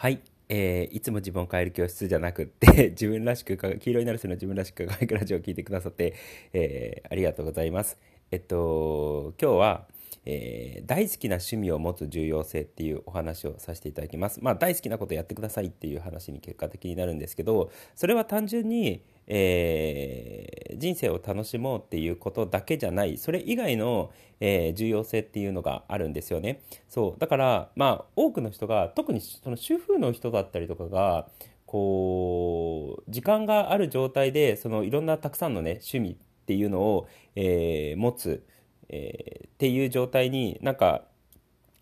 はい。えー、いつも自分を変える教室じゃなくって 自分らしく黄色になる人の自分らしく輝くラジオを聞いてくださって、えー、ありがとうございます。えっと、今日は、えー、大好きな趣味を持つ重要性っていうお話をさせていただきます。まあ大好きなことやってくださいっていう話に結果的になるんですけど、それは単純に、えー、人生を楽しもうっていうことだけじゃない。それ以外の、えー、重要性っていうのがあるんですよね。そう。だからまあ多くの人が特にその主婦の人だったりとかがこう時間がある状態でそのいろんなたくさんのね趣味っていうのを、えー、持つ、えっていう状態になんか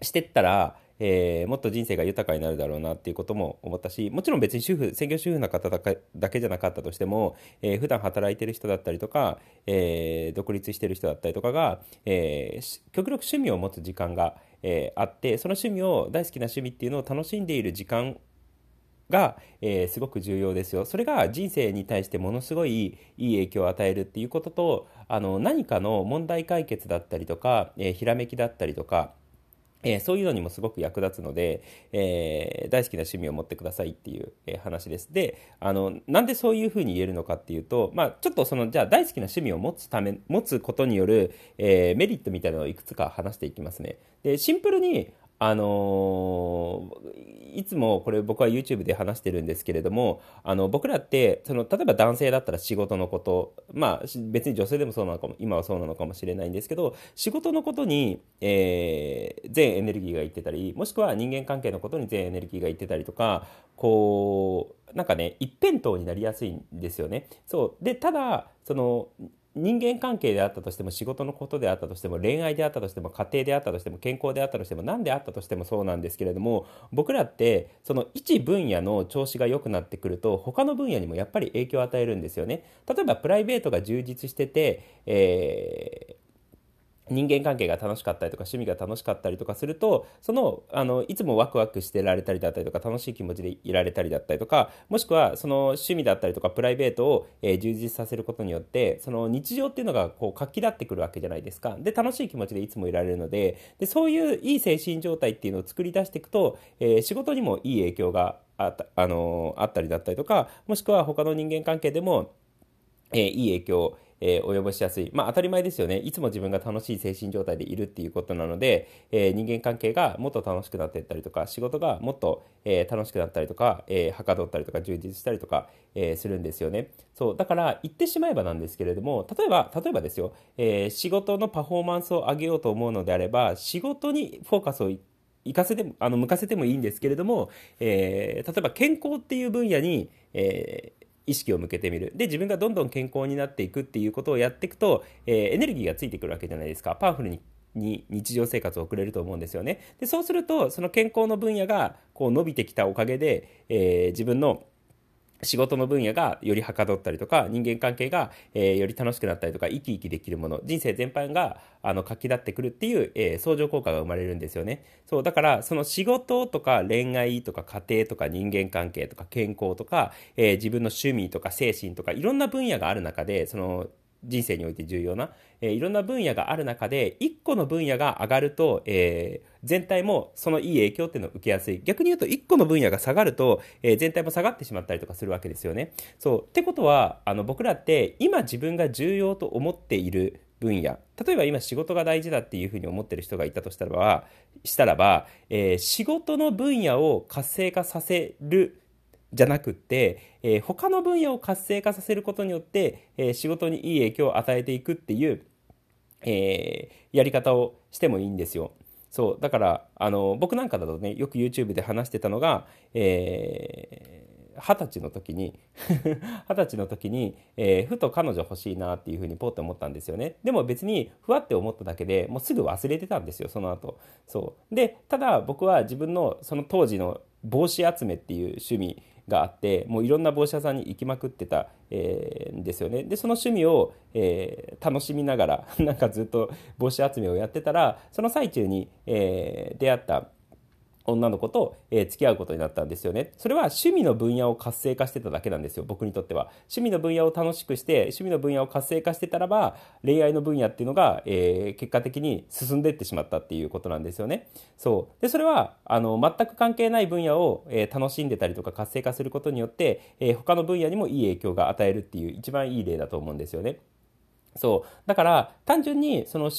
してったらえー、もっと人生が豊かになるだろうなっていうことも思ったしもちろん別に主婦専業主婦の方だけじゃなかったとしても、えー、普段働いてる人だったりとか、えー、独立してる人だったりとかが、えー、極力趣味を持つ時間が、えー、あってその趣味を大好きな趣味っていうのを楽しんでいる時間が、えー、すごく重要ですよ。それが人生に対してものすごいいい影響を与えるっていうことと、あの、何かの問題解決だったりとか、えー、ひらめきだったりとか、えー、そういうのにもすごく役立つので、えー、大好きな趣味を持ってくださいっていう、えー、話です。で、あの、なんでそういうふうに言えるのかっていうと、まあ、ちょっとその、じゃあ大好きな趣味を持つため、持つことによる、えメリットみたいなのをいくつか話していきますね。で、シンプルに、あのー、いつもこれ僕は YouTube で話してるんですけれども、あの、僕らって、その、例えば男性だったら仕事のこと、まあ、別に女性でもそうなのかも、今はそうなのかもしれないんですけど、仕事のことに、えー、全エネルギーがいってたり、もしくは人間関係のことに全エネルギーがいってたりとか、こう、なんかね、一辺倒になりやすいんですよね。そう。で、ただ、その、人間関係であったとしても仕事のことであったとしても恋愛であったとしても家庭であったとしても健康であったとしても何であったとしてもそうなんですけれども僕らってその一分野の調子が良くなってくると他の分野にもやっぱり影響を与えるんですよね。例えばプライベートが充実してて、えー人間関係が楽しかったりとか趣味が楽しかったりとかするとそのあのいつもワクワクしてられたりだったりとか楽しい気持ちでいられたりだったりとかもしくはその趣味だったりとかプライベートを、えー、充実させることによってその日常っていうのがこう活気立ってくるわけじゃないですか。で楽しい気持ちでいつもいられるのででそういういい精神状態っていうのを作り出していくと、えー、仕事にもいい影響があった,、あのー、あったりだったりとかもしくは他の人間関係でも、えー、いい影響えー、及ぼしやすい。まあ当たり前ですよね。いつも自分が楽しい精神状態でいるっていうことなので、えー、人間関係がもっと楽しくなっていったりとか、仕事がもっと、えー、楽しくなったりとか、えはかどったりとか、充実したりとか、えするんですよね。そう。だから言ってしまえばなんですけれども、例えば、例えばですよ、え仕事のパフォーマンスを上げようと思うのであれば、仕事にフォーカスを行かせても、あの、向かせてもいいんですけれども、えー、例えば健康っていう分野に、えー、意識を向けてみる。で、自分がどんどん健康になっていくっていうことをやっていくと、えー、エネルギーがついてくるわけじゃないですか。パワフルにに日常生活を送れると思うんですよね。で、そうすると、その健康の分野がこう伸びてきたおかげで、えー、自分の仕事の分野がよりはかどったりとか、人間関係が、えー、より楽しくなったりとか、生き生きできるもの、人生全般が、あの、活気立ってくるっていう、えー、相乗効果が生まれるんですよね。そう、だから、その仕事とか恋愛とか家庭とか人間関係とか健康とか、えー、自分の趣味とか精神とか、いろんな分野がある中で、その、人生において重要な、えー、いろんな分野がある中で、一個の分野が上がると、えー、全体もそのいい影響っていうのを受けやすい。逆に言うと、一個の分野が下がると、えー、全体も下がってしまったりとかするわけですよね。そう。ってことは、あの、僕らって、今自分が重要と思っている分野。例えば今仕事が大事だっていうふうに思ってる人がいたとしたらば、したらば、えー、仕事の分野を活性化させるじゃなくって、えー、他の分野を活性化させることによって、えー、仕事にいい影響を与えていくっていう、えー、やり方をしてもいいんですよ。そう、だから、あの、僕なんかだとね、よく YouTube で話してたのが、えー、二十歳の時に 二十歳の時に、えー、ふと彼女欲しいなっていうふうにポッと思ったんですよね。でも別にふわって思っただけでもうすぐ忘れてたんですよ、その後。そう。で、ただ僕は自分のその当時の帽子集めっていう趣味があってもういろんな帽子屋さんに行きまくってた、えー、んですよね。でその趣味を、えー、楽しみながら なんかずっと帽子集めをやってたらその最中に、えー、出会った女の子と、えー、付き合うことになったんですよね。それは趣味の分野を活性化してただけなんですよ、僕にとっては。趣味の分野を楽しくして、趣味の分野を活性化してたらば、恋愛の分野っていうのが、えー、結果的に進んでいってしまったっていうことなんですよね。そう。で、それは、あの、全く関係ない分野を、えー、楽しんでたりとか活性化することによって、えー、他の分野にもいい影響が与えるっていう一番いい例だと思うんですよね。そう。だから、単純に、その、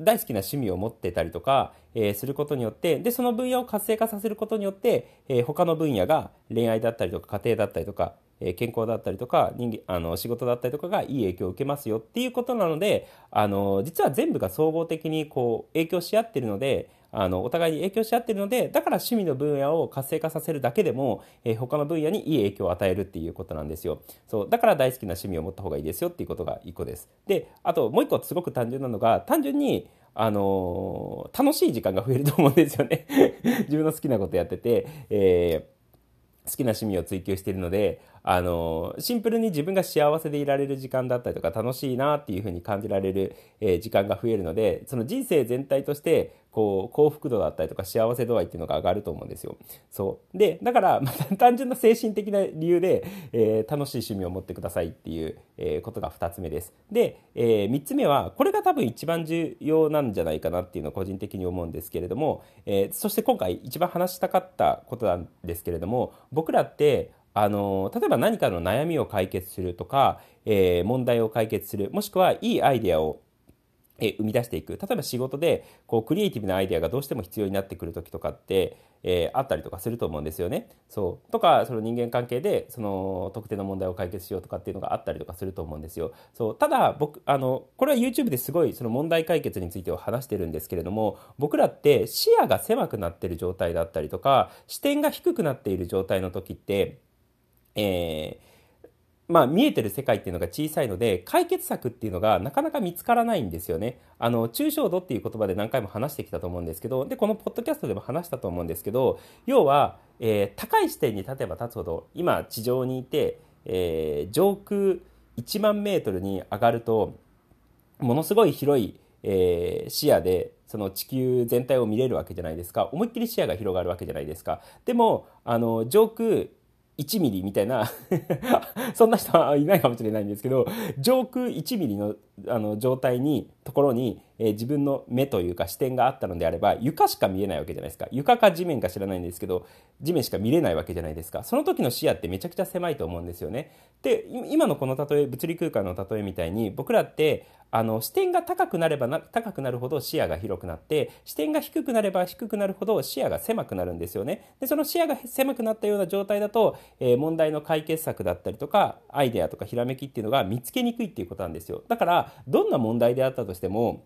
大好きな趣味を持ってたりとか、えー、することによって、で、その分野を活性化させることによって、えー、他の分野が恋愛だったりとか家庭だったりとか、え、健康だったりとか人間あの仕事だったりとかがいい影響を受けますよっていうことなので、あの実は全部が総合的にこう影響し合ってるので、あのお互いに影響し合ってるのでだから趣味の分野を活性化させるだけでも、えー、他の分野にいい影響を与えるっていうことなんですよ。そうだから大好きな趣味を持った方がいいですよっていうことが1個です。であともう1個すごく単純なのが単純にあのー、楽しい時間が増えると思うんですよね。自分の好きなことやってて、えー、好きな趣味を追求しているので、あの、シンプルに自分が幸せでいられる時間だったりとか楽しいなっていうふうに感じられる、えー、時間が増えるので、その人生全体として、こう、幸福度だったりとか幸せ度合いっていうのが上がると思うんですよ。そう。で、だから、まあ、単純な精神的な理由で、えー、楽しい趣味を持ってくださいっていう、えー、ことが2つ目です。で、えー、3つ目は、これが多分一番重要なんじゃないかなっていうのを個人的に思うんですけれども、え、そして今回一番話したかったことなんですけれども、僕らって、あの例えば何かの悩みを解決するとか、え、問題を解決するもしくはいいアイデアをえ生み出していく例えば仕事でこうクリエイティブなアイデアがどうしても必要になってくる時とかって、えー、あったりとかすると思うんですよね。そうとかその人間関係でその特定の問題を解決しようとかっていうのがあったりとかすると思うんですよ。そうただ僕あのこれは YouTube ですごいその問題解決については話してるんですけれども僕らって視野が狭くなってる状態だったりとか視点が低くなっている状態の時ってえー、まあ、見えてる世界っていうのが小さいので解決策っていうのがなかなか見つからないんですよね。あの抽象度っていう言葉で何回も話してきたと思うんですけどでこのポッドキャストでも話したと思うんですけど要は、えー、高い視点に立てば立つほど今地上にいて、えー、上空1万メートルに上がるとものすごい広い、えー、視野でその地球全体を見れるわけじゃないですか思いっきり視野が広がるわけじゃないですかでもあの上空1ミリみたいな そんな人はいないかもしれないんですけど上空1ミリのあの状態にところに、えー、自分の目というか視点があったのであれば床しか見えないわけじゃないですか。床か地面か知らないんですけど地面しか見れないわけじゃないですか。その時の視野ってめちゃくちゃ狭いと思うんですよね。で今のこの例え物理空間の例えみたいに僕らってあの視点が高くなればな高くなるほど視野が広くなって視点が低くなれば低くなるほど視野が狭くなるんですよね。でその視野が狭くなったような状態だと、えー、問題の解決策だったりとかアイデアとかひらめきっていうのが見つけにくいっていうことなんですよ。だからどんな問題であったとしても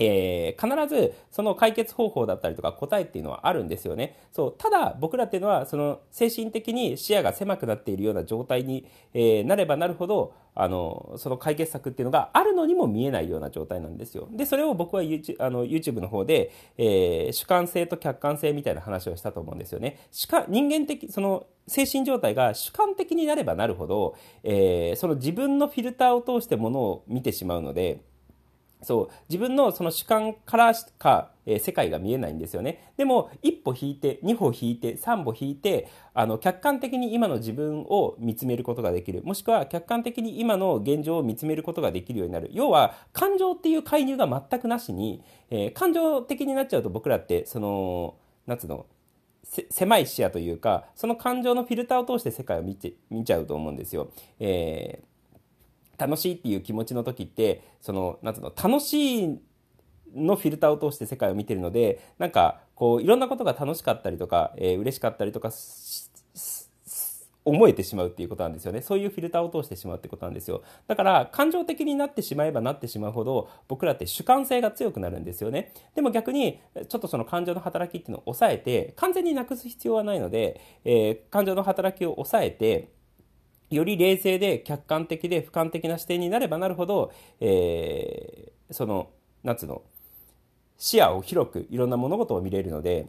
えー、必ずその解決方法だったりとか答えっていうのはあるんですよね。そう。ただ僕らっていうのはその精神的に視野が狭くなっているような状態に、えー、なればなるほど、あの、その解決策っていうのがあるのにも見えないような状態なんですよ。で、それを僕は YouTube, あの YouTube の方で、えー、主観性と客観性みたいな話をしたと思うんですよね。主観、人間的、その精神状態が主観的になればなるほど、え、その自分のフィルターを通してものを見てしまうので、そう自分のその主観からしか、えー、世界が見えないんですよね。でも一歩引いて二歩引いて三歩引いてあの客観的に今の自分を見つめることができる。もしくは客観的に今の現状を見つめることができるようになる。要は感情っていう介入が全くなしに、えー、感情的になっちゃうと僕らってそのなんつうの狭い視野というかその感情のフィルターを通して世界を見て見ちゃうと思うんですよ。えー楽しいっていう気持ちの時ってそのなんつうの楽しいのフィルターを通して世界を見てるのでなんかこういろんなことが楽しかったりとか、えー、嬉しかったりとか思えてしまうっていうことなんですよね。そういうフィルターを通してしまうってことなんですよ。だから感情的になってしまえばなってしまうほど僕らって主観性が強くなるんですよね。でも逆にちょっとその感情の働きっていうのを抑えて完全になくす必要はないので、えー、感情の働きを抑えてより冷静で客観的で俯瞰的な視点になればなるほど、えー、その、夏の、視野を広くいろんな物事を見れるので、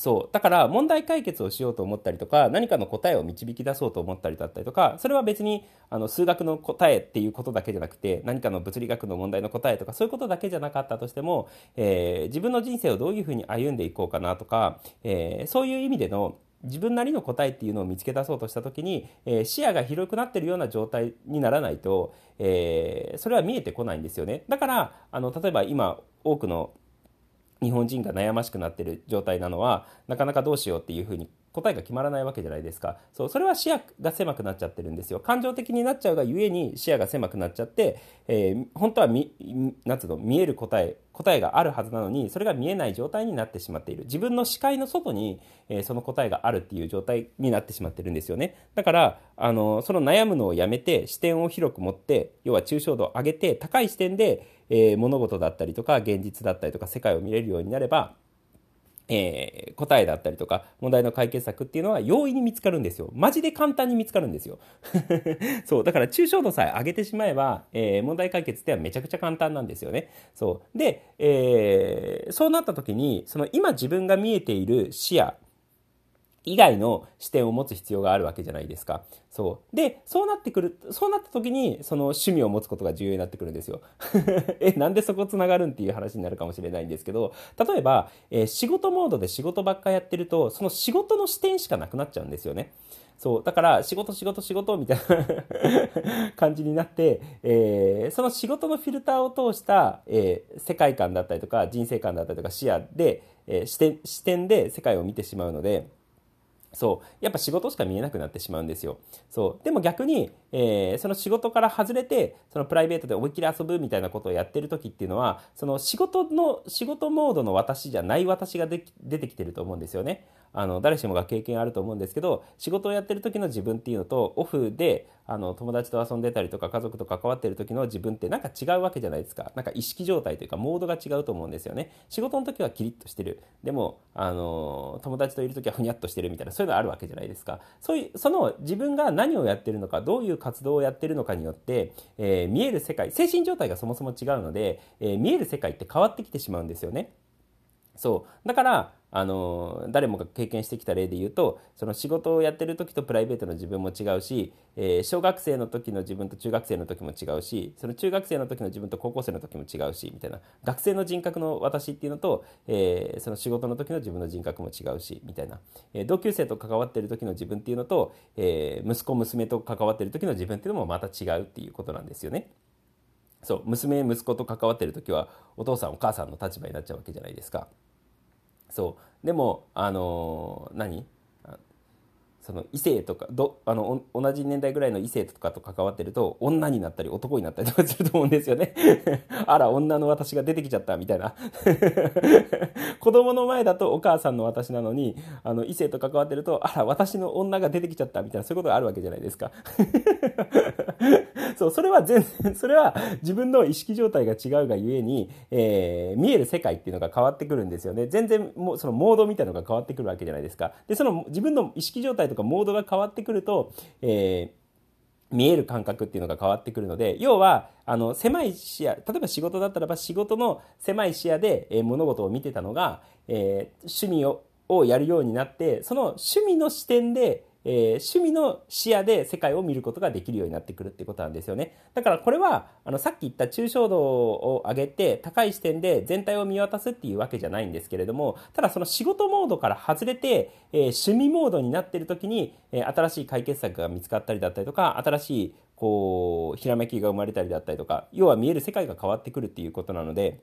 そう。だから問題解決をしようと思ったりとか何かの答えを導き出そうと思ったりだったりとかそれは別にあの数学の答えっていうことだけじゃなくて何かの物理学の問題の答えとかそういうことだけじゃなかったとしても、えー、自分の人生をどういうふうに歩んでいこうかなとか、えー、そういう意味での自分なりの答えっていうのを見つけ出そうとした時に、えー、視野が広くなってるような状態にならないと、えー、それは見えてこないんですよね。だからあの例えば今多くの日本人が悩ましくなってる状態なのはなかなかどうしようっていうふうに答えが決まらないわけじゃないですか。そうそれは視野が狭くなっちゃってるんですよ。感情的になっちゃうがゆえに視野が狭くなっちゃって、えー、本当はみなんつうの見える答え答えがあるはずなのにそれが見えない状態になってしまっている。自分の視界の外に、えー、その答えがあるっていう状態になってしまってるんですよね。だからあのその悩むのをやめて視点を広く持って要は抽象度を上げて高い視点で、えー、物事だったりとか現実だったりとか世界を見れるようになればえー、答えだったりとか問題の解決策っていうのは容易に見つかるんですよ。マジで簡単に見つかるんですよ。そう。だから抽象度さえ上げてしまえば、えー、問題解決ってはめちゃくちゃ簡単なんですよね。そう。で、えー、そうなった時に、その今自分が見えている視野、以外の視点を持つ必要があるわけじゃないですか。そう。で、そうなってくる、そうなった時に、その趣味を持つことが重要になってくるんですよ。え、なんでそこ繋がるんっていう話になるかもしれないんですけど、例えば、えー、仕事モードで仕事ばっかやってると、その仕事の視点しかなくなっちゃうんですよね。そう。だから、仕事、仕事、仕事、みたいな 感じになって、えー、その仕事のフィルターを通した、えー、世界観だったりとか、人生観だったりとか、視野で、え、視点、視点で世界を見てしまうので、そう。やっぱ仕事しか見えなくなってしまうんですよ。そう。でも逆に、えー、その仕事から外れて、そのプライベートで思いっきり遊ぶみたいなことをやってる時っていうのは、その仕事の、仕事モードの私じゃない私がで出てきてると思うんですよね。あの、誰しもが経験あると思うんですけど、仕事をやってる時の自分っていうのと、オフで、あの、友達と遊んでたりとか、家族と関わってる時の自分ってなんか違うわけじゃないですか。なんか意識状態というか、モードが違うと思うんですよね。仕事の時はキリッとしてる。でも、あの、友達といる時はふにゃっとしてるみたいな、そういうのあるわけじゃないですか。そういう、その自分が何をやってるのか、どういう活動をやってるのかによって、えー、見える世界、精神状態がそもそも違うので、えー、見える世界って変わってきてしまうんですよね。そう。だから、あの誰もが経験してきた例で言うとその仕事をやってる時とプライベートの自分も違うし、えー、小学生の時の自分と中学生の時も違うしその中学生の時の自分と高校生の時も違うしみたいな学生の人格の私っていうのと、えー、その仕事の時の自分の人格も違うしみたいな、えー、同級生と関わってる時の自分っていうのと、え息子娘と関わってる時の自分っていうのもまた違うっていうことなんですよね。そう娘息子と関わってる時はお父さんお母さんの立場になっちゃうわけじゃないですか。そう。でもあの何？その異性とかどあの同じ年代ぐらいの異性とかと関わってると女になったり男になったりとかすると思うんですよね。あら女の私が出てきちゃったみたいな。子供の前だとお母さんの私なのにあの異性と関わってるとあら私の女が出てきちゃったみたいなそういうことがあるわけじゃないですか。そうそれは全然それは自分の意識状態が違うがゆえに、えー、見える世界っていうのが変わってくるんですよね。全然もそのモードみたいなのが変わってくるわけじゃないですか。でその自分の意識状態とかモードが変わってくると、えー、見える感覚っていうのが変わってくるので要はあの狭い視野例えば仕事だったらば仕事の狭い視野で、えー、物事を見てたのが、えー、趣味ををやるようになってその趣味の視点でえー、趣味の視野で世界を見ることができるようになってくるってことなんですよね。だからこれは、あの、さっき言った抽象度を上げて高い視点で全体を見渡すっていうわけじゃないんですけれども、ただその仕事モードから外れて、えー、趣味モードになってる時に、えー、新しい解決策が見つかったりだったりとか、新しい、こう、ひらめきが生まれたりだったりとか、要は見える世界が変わってくるっていうことなので、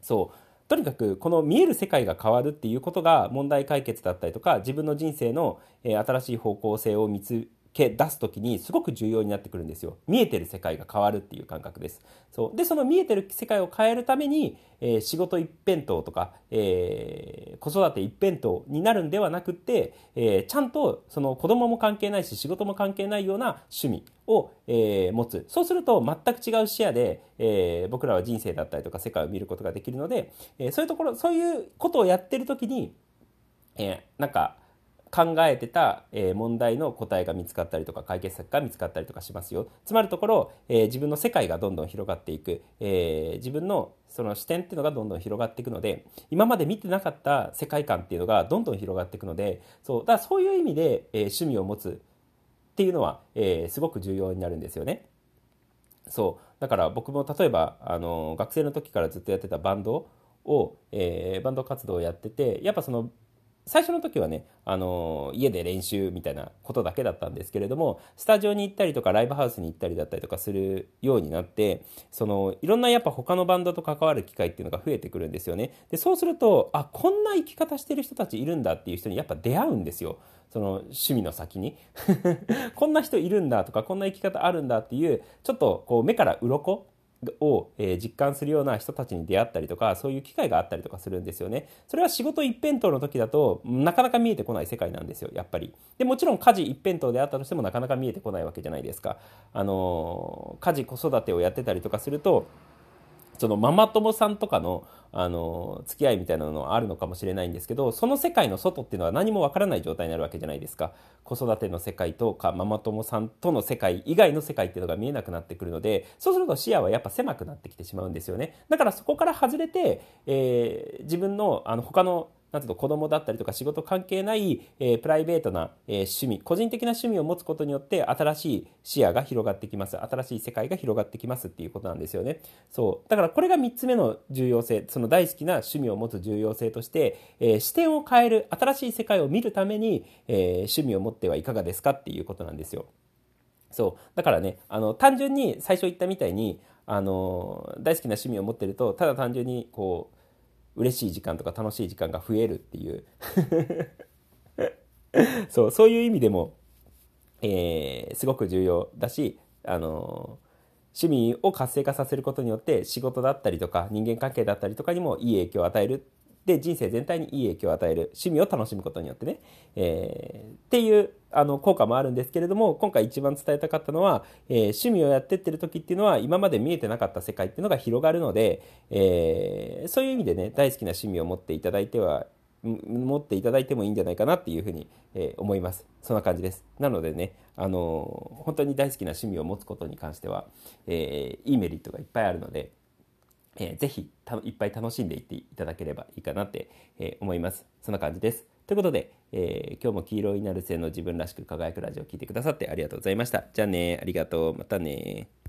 そう。とにかくこの見える世界が変わるっていうことが問題解決だったりとか自分の人生の新しい方向性を見つけ出す時にすごく重要になってくるんですよ。見えてる世界が変わるっていう感覚です。そう。でその見えてる世界を変えるために、えー、仕事一辺倒とか、えー、子育て一辺倒になるんではなくって、えー、ちゃんとその子供も関係ないし仕事も関係ないような趣味を、え持つ。そうすると全く違う視野で、え僕らは人生だったりとか世界を見ることができるので、えそういうところそういうことをやってる時に、えなんか考えてた、え、問題の答えが見つかったりとか解決策が見つかったりとかしますよつまるところ、え、自分の世界がどんどん広がっていく、え、自分のその視点っていうのがどんどん広がっていくので今まで見てなかった世界観っていうのがどんどん広がっていくのでそうだからそういう意味で、え趣味を持つっていうのは、えすごく重要になるんですよね。そうだから僕も例えばあの学生の時からずっとやってたバンドを、えー、バンド活動をやっててやっぱその最初の時はね、あの家で練習みたいなことだけだったんですけれどもスタジオに行ったりとかライブハウスに行ったりだったりとかするようになってそのいろんなやっぱ他のバンドと関わる機会っていうのが増えてくるんですよね。でそうするとあこんな生き方してる人たちいるんだっていう人にやっぱ出会うんですよ。その趣味の先に。こんな人いるんだとかこんな生き方あるんだっていうちょっとこう目から鱗を、え実感するような人たちに出会ったりとかそういう機会があったりとかするんですよね。それは仕事一辺倒の時だとなかなか見えてこない世界なんですよやっぱり。でもちろん家事一辺倒であったとしてもなかなか見えてこないわけじゃないですか。あの家事子育てをやってたりとかするとそのママ友さんとかの、あの、付き合いみたいなのはあるのかもしれないんですけど、その世界の外っていうのは何もわからない状態になるわけじゃないですか。子育ての世界とか、ママ友さんとの世界以外の世界っていうのが見えなくなってくるので、そうすると視野はやっぱ狭くなってきてしまうんですよね。だからそこから外れて、えー、自分の、あの、他のなんていうの子供だったりとか仕事関係ない、え、プライベートな、え、趣味個人的な趣味を持つことによって新しい視野が広がってきます。新しい世界が広がってきますっていうことなんですよね。そう。だからこれが3つ目の重要性。その大好きな趣味を持つ重要性として、え、視点を変える新しい世界を見るために、え趣味を持ってはいかがですかっていうことなんですよ。そう。だからねあの単純に最初言ったみたいにあの大好きな趣味を持ってるとただ単純にこう嬉しい時間とか楽しい時間が増えるっていう。そうそういう意味でも、えー、すごく重要だし、あの趣味を活性化させることによって仕事だったりとか人間関係だったりとかにもいい影響を与えるで人生全体にいい影響を与える趣味を楽しむことによってね、えー、っていうあの効果もあるんですけれども今回一番伝えたかったのは、えー、趣味をやってってる時っていうのは今まで見えてなかった世界っていうのが広がるので、えー、そういう意味でね大好きな趣味を持っていただいては持っていただいてもいいんじゃないかなっていうふうに、えー、思います。そんな感じです。なのでね、あのー、本当に大好きな趣味を持つことに関しては、えー、いいメリットがいっぱいあるので、えー、ぜひいっぱい楽しんでいっていただければいいかなって、えー、思います。そんな感じです。ということで、えー、今日も黄色になる性の自分らしく輝くラジオを聴いてくださってありがとうございました。じゃあね、ありがとう。またね。